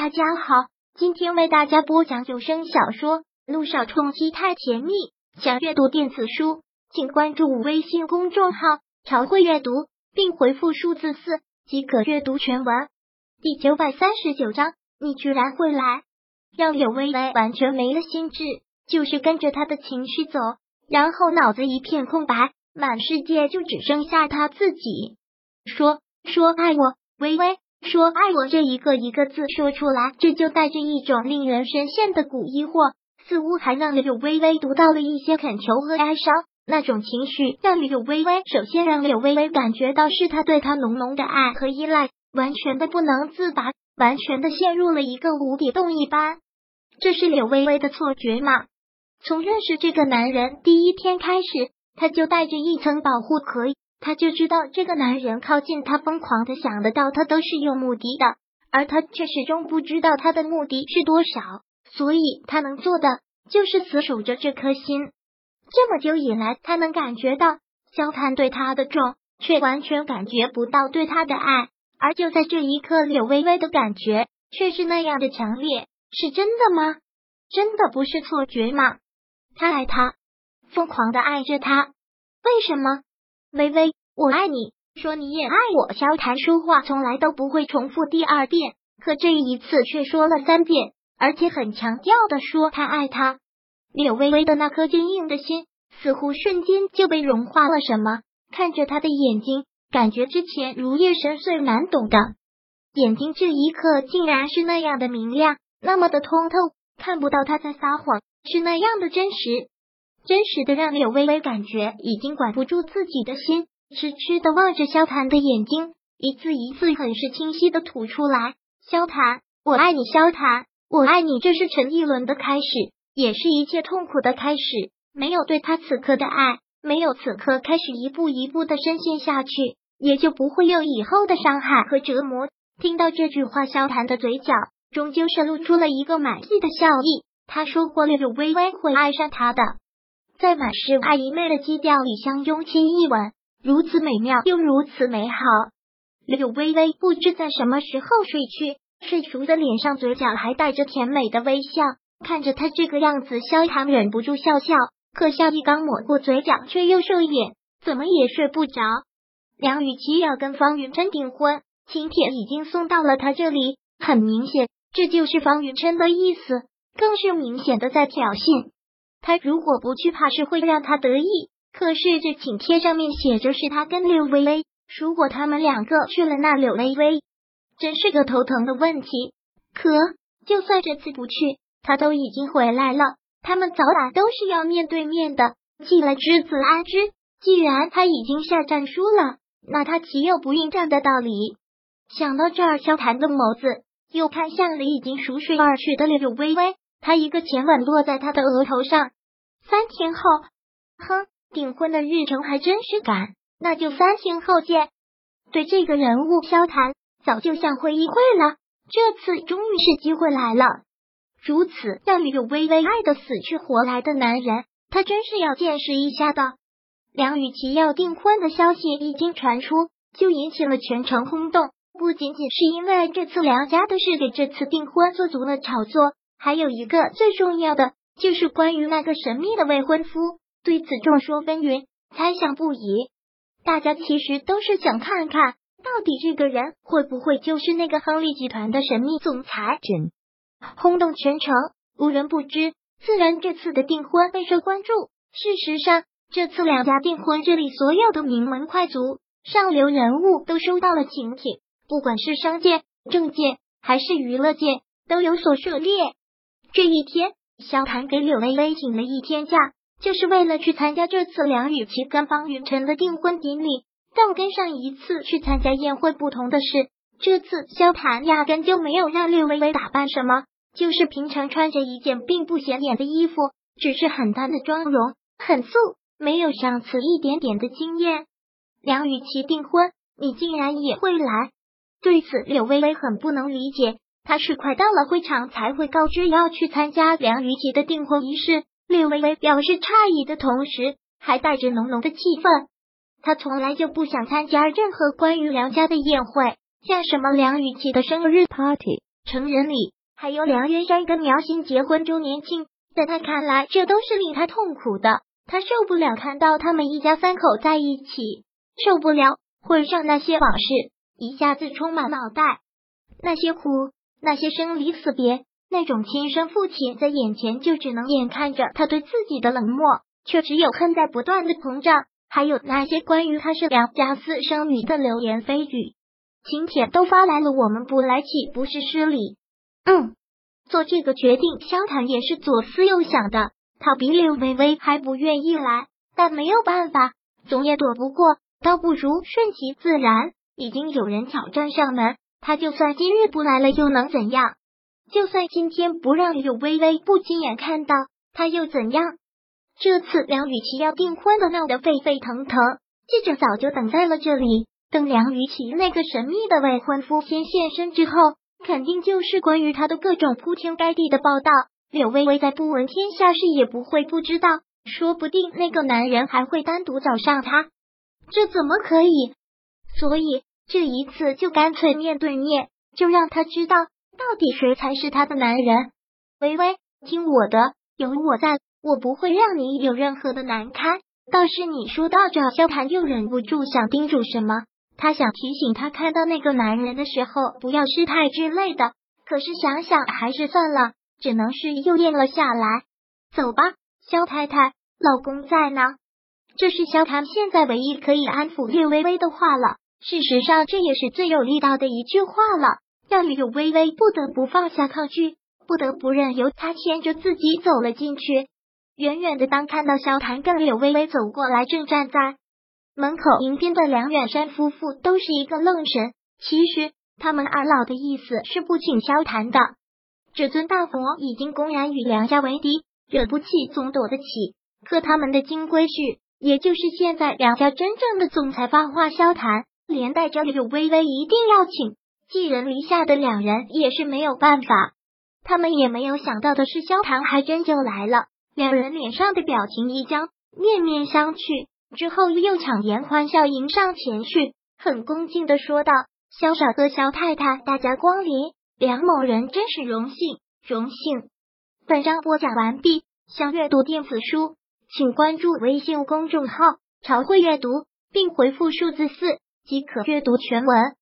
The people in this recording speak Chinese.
大家好，今天为大家播讲有声小说《路上冲击太甜蜜》。想阅读电子书，请关注微信公众号“朝会阅读”，并回复数字四即可阅读全文。第九百三十九章，你居然会来，让柳微微完全没了心智，就是跟着他的情绪走，然后脑子一片空白，满世界就只剩下他自己。说说爱我，微微。说爱我这一个一个字说出来，这就带着一种令人深陷的古疑惑，似乎还让柳微微读到了一些恳求和哀伤。那种情绪让柳微微首先让柳微微感觉到是他对他浓浓的爱和依赖，完全的不能自拔，完全的陷入了一个无底洞一般。这是柳微微的错觉吗？从认识这个男人第一天开始，他就带着一层保护壳。他就知道这个男人靠近他，疯狂的想得到他都是有目的的，而他却始终不知道他的目的是多少，所以他能做的就是死守着这颗心。这么久以来，他能感觉到萧谈对他的重，却完全感觉不到对他的爱。而就在这一刻，柳微微的感觉却是那样的强烈，是真的吗？真的不是错觉吗？他爱他，疯狂的爱着他，为什么？微微，我爱你，说你也爱我。萧谈说话从来都不会重复第二遍，可这一次却说了三遍，而且很强调的说他爱他。柳微微的那颗坚硬的心似乎瞬间就被融化了。什么？看着他的眼睛，感觉之前如夜深邃难懂的眼睛，这一刻竟然是那样的明亮，那么的通透，看不到他在撒谎，是那样的真实。真实的让柳微微感觉已经管不住自己的心，痴痴的望着萧谈的眼睛，一字一字很是清晰的吐出来：“萧谈，我爱你，萧谈，我爱你。”这是陈逸伦的开始，也是一切痛苦的开始。没有对他此刻的爱，没有此刻开始一步一步的深陷下去，也就不会有以后的伤害和折磨。听到这句话，萧谈的嘴角终究是露出了一个满意的笑意。他说过，柳微微会爱上他的。在满是爱意昧的基调里相拥亲一吻，如此美妙又如此美好。柳微微不知在什么时候睡去，睡熟的脸上嘴角还带着甜美的微笑，看着他这个样子，萧唐忍不住笑笑，可笑意刚抹过嘴角，却又收敛，怎么也睡不着。梁雨琪要跟方云琛订婚，请帖已经送到了他这里，很明显，这就是方云琛的意思，更是明显的在挑衅。他如果不去，怕是会让他得意。可是这请帖上面写着是他跟柳微微，如果他们两个去了，那柳微微真是个头疼的问题。可就算这次不去，他都已经回来了，他们早晚都是要面对面的。既来之则安之，既然他已经下战书了，那他岂有不应战的道理？想到这儿，萧谈的眸子又看向了已经熟睡而去的柳微微。他一个前吻落在他的额头上。三天后，哼，订婚的日程还真是赶，那就三天后见。对这个人物，萧谈早就想会一会了，这次终于是机会来了。如此让女友微微爱的死去活来的男人，他真是要见识一下的。梁雨琪要订婚的消息一经传出，就引起了全城轰动。不仅仅是因为这次梁家的事给这次订婚做足了炒作。还有一个最重要的，就是关于那个神秘的未婚夫。对此众说纷纭，猜想不已。大家其实都是想看看到底这个人会不会就是那个亨利集团的神秘总裁。轰动全城，无人不知。自然，这次的订婚备受关注。事实上，这次两家订婚，这里所有的名门快族、上流人物都收到了请帖，不管是商界、政界还是娱乐界，都有所涉猎。这一天，萧谈给柳微微请了一天假，就是为了去参加这次梁雨琪跟方云晨的订婚典礼。但跟上一次去参加宴会不同的是，这次萧谈压根就没有让柳微微打扮什么，就是平常穿着一件并不显眼的衣服，只是很淡的妆容，很素，没有上次一点点的惊艳。梁雨琪订婚，你竟然也会来？对此，柳微微很不能理解。他是快到了会场才会告知要去参加梁雨琪的订婚仪式。略微微表示诧异的同时，还带着浓浓的气愤。他从来就不想参加任何关于梁家的宴会，像什么梁雨琪的生日 party 成人礼，还有梁元山跟苗心结婚周年庆，在他看来，这都是令他痛苦的。他受不了看到他们一家三口在一起，受不了会上那些往事一下子充满脑袋，那些苦，那些生离死别，那种亲生父亲在眼前就只能眼看着他对自己的冷漠，却只有恨在不断的膨胀。还有那些关于他是良家私生女的流言蜚语，请帖都发来了，我们不来岂不是失礼？嗯，做这个决定，萧坦也是左思右想的。他比柳微微还不愿意来，但没有办法，总也躲不过，倒不如顺其自然。已经有人挑战上门，他就算今日不来了，又能怎样？就算今天不让柳微微不亲眼看到，他又怎样？这次梁雨琪要订婚的闹得沸沸腾腾，记者早就等在了这里。等梁雨琪那个神秘的未婚夫先现身之后，肯定就是关于他的各种铺天盖地的报道。柳微微在不闻天下事也不会不知道，说不定那个男人还会单独找上他，这怎么可以？所以这一次就干脆面对面，就让他知道到底谁才是他的男人。微微，听我的，有我在。我不会让你有任何的难堪。倒是你说到这，萧谈又忍不住想叮嘱什么。他想提醒他，看到那个男人的时候不要失态之类的。可是想想还是算了，只能是又咽了下来。走吧，萧太太，老公在呢。这是萧谈现在唯一可以安抚略微微的话了。事实上，这也是最有力道的一句话了，让柳微微不得不放下抗拒，不得不任由他牵着自己走了进去。远远的，当看到萧谈跟柳微微走过来，正站在门口迎宾的梁远山夫妇都是一个愣神。其实他们二老的意思是不请萧谈的。这尊大佛已经公然与梁家为敌，惹不起总躲得起。可他们的金龟婿，也就是现在梁家真正的总裁发话，萧谈连带着柳微微一定要请。寄人篱下的两人也是没有办法。他们也没有想到的是，萧唐还真就来了。两人脸上的表情一僵，面面相觑，之后又强颜欢笑迎上前去，很恭敬的说道：“萧少和萧太太，大家光临，梁某人真是荣幸，荣幸。”本章播讲完毕，想阅读电子书，请关注微信公众号“朝会阅读”，并回复数字四即可阅读全文。